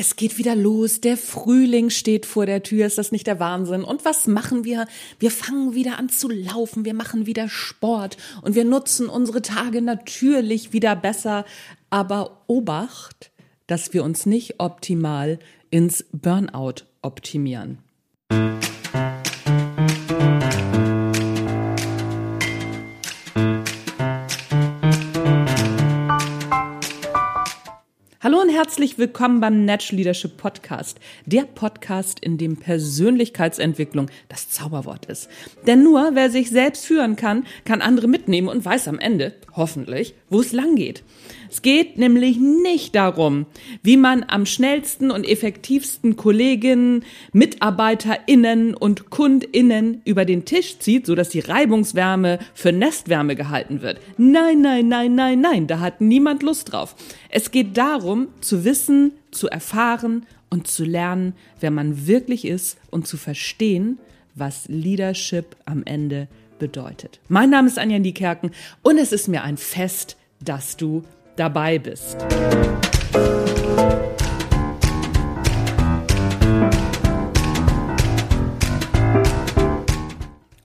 Es geht wieder los, der Frühling steht vor der Tür, ist das nicht der Wahnsinn? Und was machen wir? Wir fangen wieder an zu laufen, wir machen wieder Sport und wir nutzen unsere Tage natürlich wieder besser. Aber Obacht, dass wir uns nicht optimal ins Burnout optimieren. Herzlich willkommen beim Natural Leadership Podcast. Der Podcast, in dem Persönlichkeitsentwicklung das Zauberwort ist. Denn nur wer sich selbst führen kann, kann andere mitnehmen und weiß am Ende, hoffentlich, wo es lang geht. Es geht nämlich nicht darum, wie man am schnellsten und effektivsten Kolleginnen, MitarbeiterInnen und KundInnen über den Tisch zieht, sodass die Reibungswärme für Nestwärme gehalten wird. Nein, nein, nein, nein, nein, da hat niemand Lust drauf. Es geht darum, zu wissen, zu erfahren und zu lernen, wer man wirklich ist und zu verstehen, was Leadership am Ende bedeutet. Mein Name ist Anja Niekerken und es ist mir ein Fest, dass du dabei bist.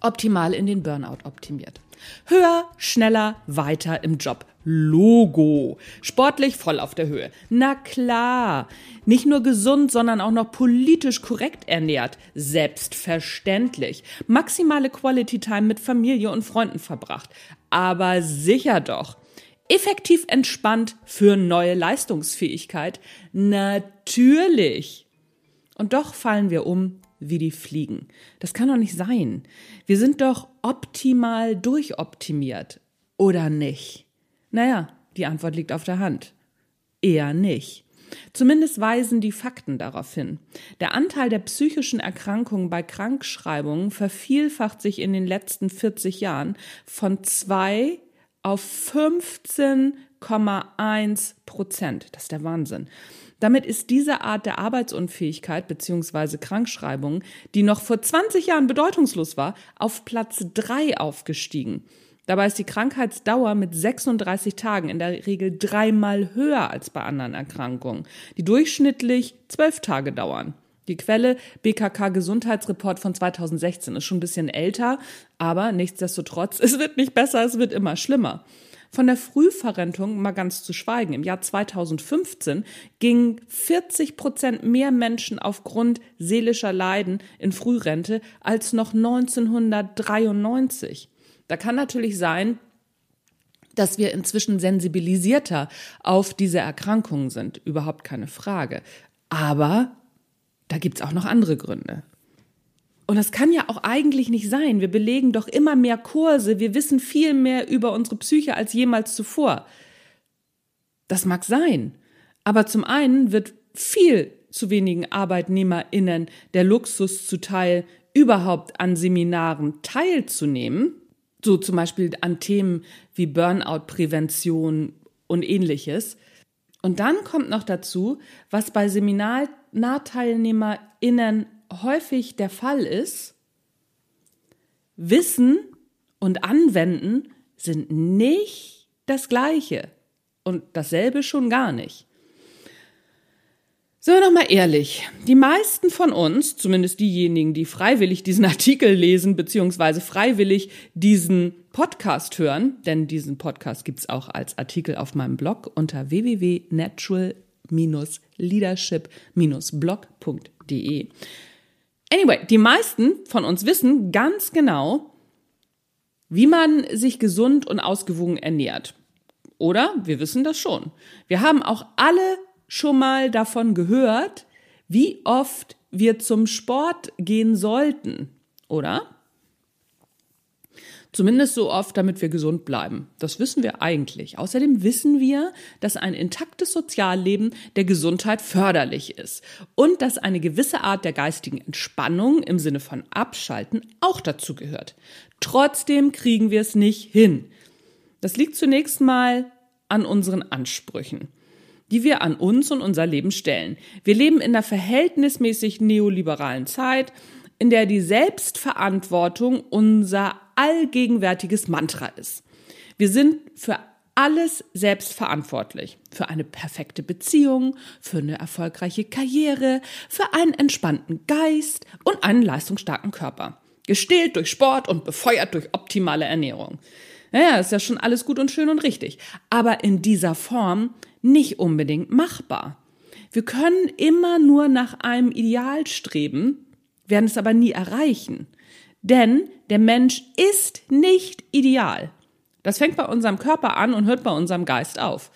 Optimal in den Burnout optimiert. Höher, schneller, weiter im Job. Logo. Sportlich voll auf der Höhe. Na klar. Nicht nur gesund, sondern auch noch politisch korrekt ernährt. Selbstverständlich. Maximale Quality Time mit Familie und Freunden verbracht. Aber sicher doch. Effektiv entspannt für neue Leistungsfähigkeit? Natürlich. Und doch fallen wir um wie die Fliegen. Das kann doch nicht sein. Wir sind doch optimal durchoptimiert. Oder nicht? Naja, die Antwort liegt auf der Hand. Eher nicht. Zumindest weisen die Fakten darauf hin. Der Anteil der psychischen Erkrankungen bei Krankschreibungen vervielfacht sich in den letzten 40 Jahren von zwei auf 15,1 Prozent. Das ist der Wahnsinn. Damit ist diese Art der Arbeitsunfähigkeit bzw. Krankschreibung, die noch vor 20 Jahren bedeutungslos war, auf Platz 3 aufgestiegen. Dabei ist die Krankheitsdauer mit 36 Tagen in der Regel dreimal höher als bei anderen Erkrankungen, die durchschnittlich 12 Tage dauern. Die Quelle BKK Gesundheitsreport von 2016 ist schon ein bisschen älter, aber nichtsdestotrotz, es wird nicht besser, es wird immer schlimmer. Von der Frühverrentung mal ganz zu schweigen. Im Jahr 2015 gingen 40 Prozent mehr Menschen aufgrund seelischer Leiden in Frührente als noch 1993. Da kann natürlich sein, dass wir inzwischen sensibilisierter auf diese Erkrankungen sind. Überhaupt keine Frage. Aber da gibt's auch noch andere Gründe. Und das kann ja auch eigentlich nicht sein. Wir belegen doch immer mehr Kurse, wir wissen viel mehr über unsere Psyche als jemals zuvor. Das mag sein. Aber zum einen wird viel zu wenigen ArbeitnehmerInnen der Luxus zuteil, überhaupt an Seminaren teilzunehmen. So zum Beispiel an Themen wie Burnout-Prävention und ähnliches. Und dann kommt noch dazu, was bei SeminarteilnehmerInnen häufig der Fall ist, Wissen und Anwenden sind nicht das Gleiche. Und dasselbe schon gar nicht. Sind wir noch mal ehrlich. Die meisten von uns, zumindest diejenigen, die freiwillig diesen Artikel lesen, beziehungsweise freiwillig diesen Podcast hören, denn diesen Podcast gibt's auch als Artikel auf meinem Blog unter www.natural-leadership-blog.de. Anyway, die meisten von uns wissen ganz genau, wie man sich gesund und ausgewogen ernährt. Oder wir wissen das schon. Wir haben auch alle schon mal davon gehört, wie oft wir zum Sport gehen sollten, oder? Zumindest so oft, damit wir gesund bleiben. Das wissen wir eigentlich. Außerdem wissen wir, dass ein intaktes Sozialleben der Gesundheit förderlich ist und dass eine gewisse Art der geistigen Entspannung im Sinne von Abschalten auch dazu gehört. Trotzdem kriegen wir es nicht hin. Das liegt zunächst mal an unseren Ansprüchen die wir an uns und unser Leben stellen. Wir leben in einer verhältnismäßig neoliberalen Zeit, in der die Selbstverantwortung unser allgegenwärtiges Mantra ist. Wir sind für alles selbst verantwortlich. Für eine perfekte Beziehung, für eine erfolgreiche Karriere, für einen entspannten Geist und einen leistungsstarken Körper. Gestählt durch Sport und befeuert durch optimale Ernährung. Naja, ist ja schon alles gut und schön und richtig. Aber in dieser Form nicht unbedingt machbar. Wir können immer nur nach einem Ideal streben, werden es aber nie erreichen. Denn der Mensch ist nicht ideal. Das fängt bei unserem Körper an und hört bei unserem Geist auf.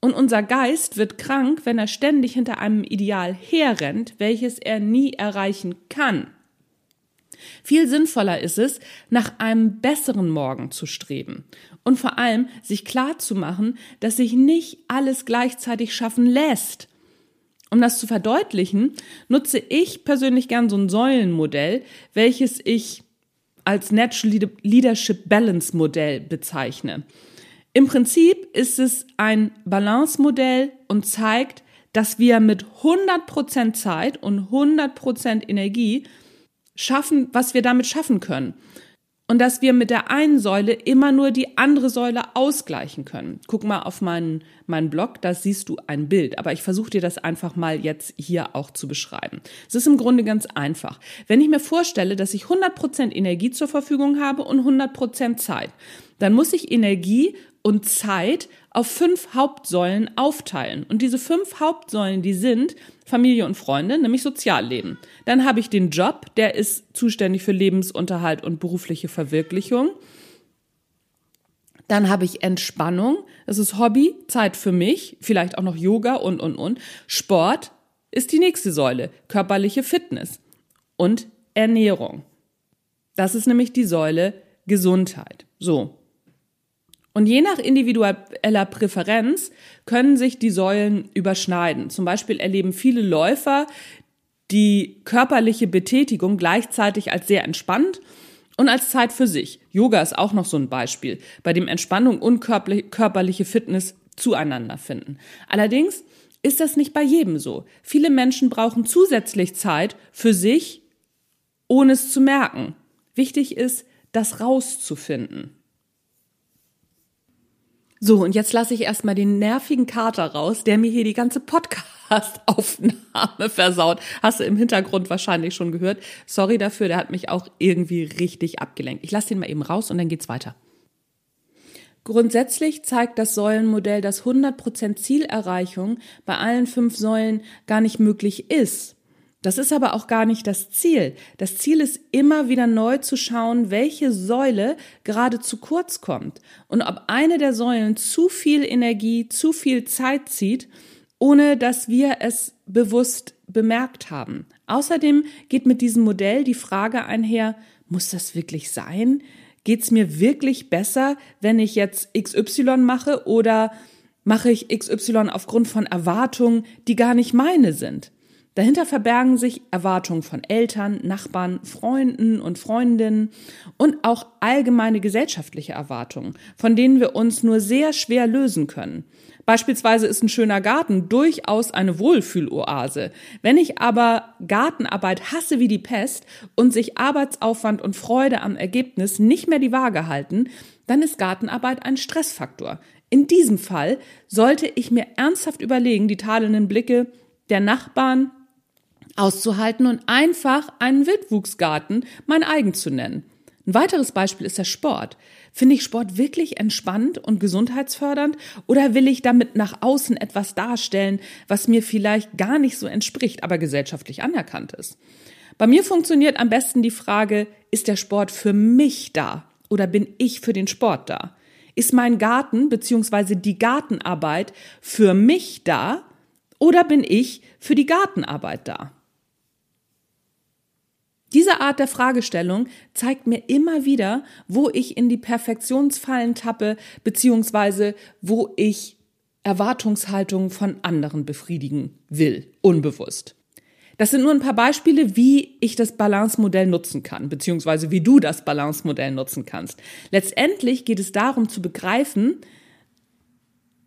Und unser Geist wird krank, wenn er ständig hinter einem Ideal herrennt, welches er nie erreichen kann. Viel sinnvoller ist es, nach einem besseren Morgen zu streben und vor allem sich klar zu machen, dass sich nicht alles gleichzeitig schaffen lässt. Um das zu verdeutlichen, nutze ich persönlich gern so ein Säulenmodell, welches ich als Natural Leadership Balance Modell bezeichne. Im Prinzip ist es ein Balance-Modell und zeigt, dass wir mit 100% Zeit und 100% Energie schaffen, was wir damit schaffen können und dass wir mit der einen Säule immer nur die andere Säule ausgleichen können. Guck mal auf meinen, meinen Blog, da siehst du ein Bild, aber ich versuche dir das einfach mal jetzt hier auch zu beschreiben. Es ist im Grunde ganz einfach. Wenn ich mir vorstelle, dass ich 100% Energie zur Verfügung habe und 100% Zeit, dann muss ich Energie und Zeit auf fünf Hauptsäulen aufteilen. Und diese fünf Hauptsäulen, die sind Familie und Freunde, nämlich Sozialleben. Dann habe ich den Job, der ist zuständig für Lebensunterhalt und berufliche Verwirklichung. Dann habe ich Entspannung, das ist Hobby, Zeit für mich, vielleicht auch noch Yoga und, und, und. Sport ist die nächste Säule, körperliche Fitness und Ernährung. Das ist nämlich die Säule Gesundheit. So. Und je nach individueller Präferenz können sich die Säulen überschneiden. Zum Beispiel erleben viele Läufer die körperliche Betätigung gleichzeitig als sehr entspannt und als Zeit für sich. Yoga ist auch noch so ein Beispiel, bei dem Entspannung und körperliche Fitness zueinander finden. Allerdings ist das nicht bei jedem so. Viele Menschen brauchen zusätzlich Zeit für sich, ohne es zu merken. Wichtig ist, das rauszufinden. So, und jetzt lasse ich erstmal den nervigen Kater raus, der mir hier die ganze Podcast-Aufnahme versaut. Hast du im Hintergrund wahrscheinlich schon gehört. Sorry dafür, der hat mich auch irgendwie richtig abgelenkt. Ich lasse den mal eben raus und dann geht's weiter. Grundsätzlich zeigt das Säulenmodell, dass 100% Zielerreichung bei allen fünf Säulen gar nicht möglich ist. Das ist aber auch gar nicht das Ziel. Das Ziel ist immer wieder neu zu schauen, welche Säule gerade zu kurz kommt und ob eine der Säulen zu viel Energie, zu viel Zeit zieht, ohne dass wir es bewusst bemerkt haben. Außerdem geht mit diesem Modell die Frage einher, muss das wirklich sein? Geht es mir wirklich besser, wenn ich jetzt XY mache oder mache ich XY aufgrund von Erwartungen, die gar nicht meine sind? Dahinter verbergen sich Erwartungen von Eltern, Nachbarn, Freunden und Freundinnen und auch allgemeine gesellschaftliche Erwartungen, von denen wir uns nur sehr schwer lösen können. Beispielsweise ist ein schöner Garten durchaus eine Wohlfühloase. Wenn ich aber Gartenarbeit hasse wie die Pest und sich Arbeitsaufwand und Freude am Ergebnis nicht mehr die Waage halten, dann ist Gartenarbeit ein Stressfaktor. In diesem Fall sollte ich mir ernsthaft überlegen, die tadelnden Blicke der Nachbarn, auszuhalten und einfach einen Wildwuchsgarten mein eigen zu nennen. Ein weiteres Beispiel ist der Sport. Finde ich Sport wirklich entspannt und gesundheitsfördernd oder will ich damit nach außen etwas darstellen, was mir vielleicht gar nicht so entspricht, aber gesellschaftlich anerkannt ist? Bei mir funktioniert am besten die Frage, ist der Sport für mich da oder bin ich für den Sport da? Ist mein Garten bzw. die Gartenarbeit für mich da oder bin ich für die Gartenarbeit da? Diese Art der Fragestellung zeigt mir immer wieder, wo ich in die Perfektionsfallen tappe, beziehungsweise wo ich Erwartungshaltungen von anderen befriedigen will, unbewusst. Das sind nur ein paar Beispiele, wie ich das Balance-Modell nutzen kann, beziehungsweise wie du das Balance-Modell nutzen kannst. Letztendlich geht es darum zu begreifen,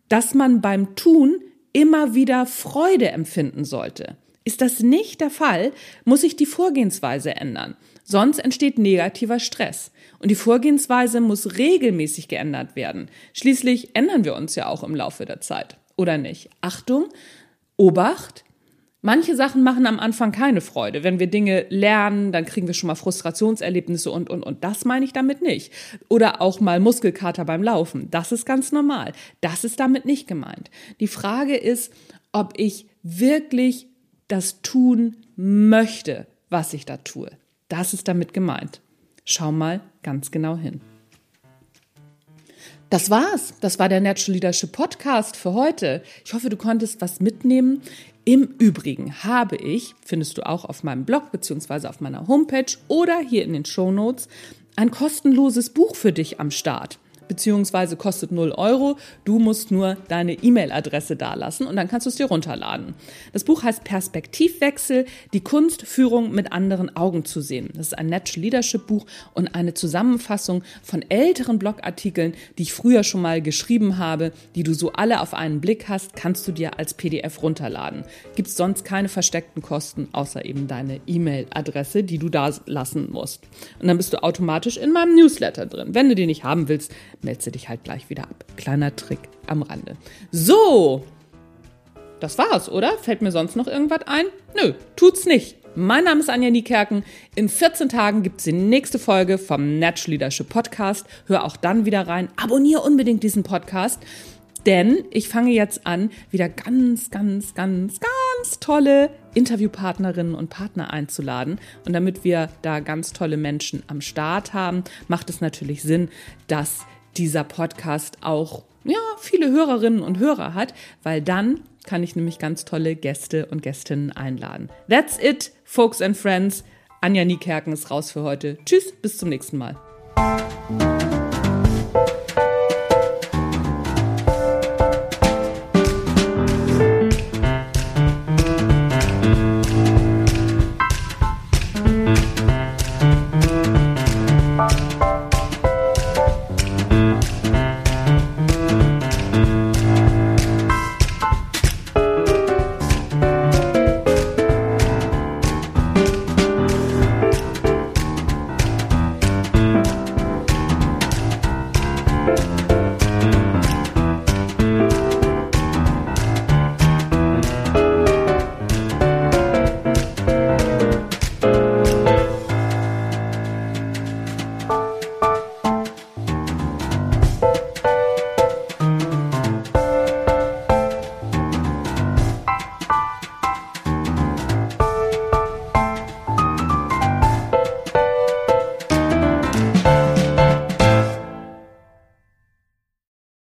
dass man beim Tun immer wieder Freude empfinden sollte. Ist das nicht der Fall, muss sich die Vorgehensweise ändern. Sonst entsteht negativer Stress. Und die Vorgehensweise muss regelmäßig geändert werden. Schließlich ändern wir uns ja auch im Laufe der Zeit. Oder nicht? Achtung, Obacht, Manche Sachen machen am Anfang keine Freude. Wenn wir Dinge lernen, dann kriegen wir schon mal Frustrationserlebnisse und, und, und. Das meine ich damit nicht. Oder auch mal Muskelkater beim Laufen. Das ist ganz normal. Das ist damit nicht gemeint. Die Frage ist, ob ich wirklich das tun möchte, was ich da tue. Das ist damit gemeint. Schau mal ganz genau hin. Das war's. Das war der Natural Leadership Podcast für heute. Ich hoffe, du konntest was mitnehmen. Im Übrigen habe ich, findest du auch auf meinem Blog beziehungsweise auf meiner Homepage oder hier in den Show Notes, ein kostenloses Buch für dich am Start beziehungsweise kostet 0 Euro. Du musst nur deine E-Mail-Adresse dalassen und dann kannst du es dir runterladen. Das Buch heißt Perspektivwechsel, die Kunst, Führung mit anderen Augen zu sehen. Das ist ein Natural Leadership Buch und eine Zusammenfassung von älteren Blogartikeln, die ich früher schon mal geschrieben habe, die du so alle auf einen Blick hast, kannst du dir als PDF runterladen. Gibt es sonst keine versteckten Kosten, außer eben deine E-Mail-Adresse, die du da lassen musst. Und dann bist du automatisch in meinem Newsletter drin. Wenn du den nicht haben willst, du dich halt gleich wieder ab. Kleiner Trick am Rande. So, das war's, oder? Fällt mir sonst noch irgendwas ein? Nö, tut's nicht. Mein Name ist Anja Niekerken. In 14 Tagen gibt's die nächste Folge vom Natural Leadership Podcast. Hör auch dann wieder rein. Abonniere unbedingt diesen Podcast. Denn ich fange jetzt an, wieder ganz, ganz, ganz, ganz tolle Interviewpartnerinnen und Partner einzuladen. Und damit wir da ganz tolle Menschen am Start haben, macht es natürlich Sinn, dass dieser Podcast auch ja, viele Hörerinnen und Hörer hat, weil dann kann ich nämlich ganz tolle Gäste und Gästinnen einladen. That's it, folks and friends. Anja Niekerken ist raus für heute. Tschüss, bis zum nächsten Mal.